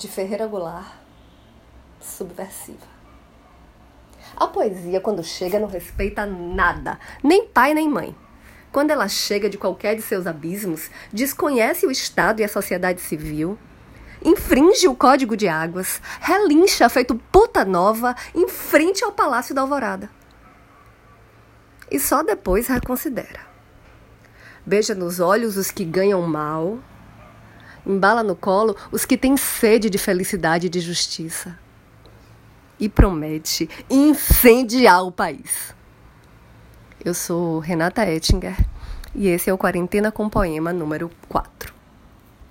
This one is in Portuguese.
de Ferreira Goulart, subversiva. A poesia, quando chega, não respeita nada, nem pai nem mãe. Quando ela chega de qualquer de seus abismos, desconhece o Estado e a sociedade civil, infringe o código de águas, relincha feito puta nova em frente ao Palácio da Alvorada. E só depois reconsidera. Beija nos olhos os que ganham mal, embala no colo os que têm sede de felicidade e de justiça. E promete incendiar o país. Eu sou Renata Ettinger e esse é o Quarentena com Poema número 4.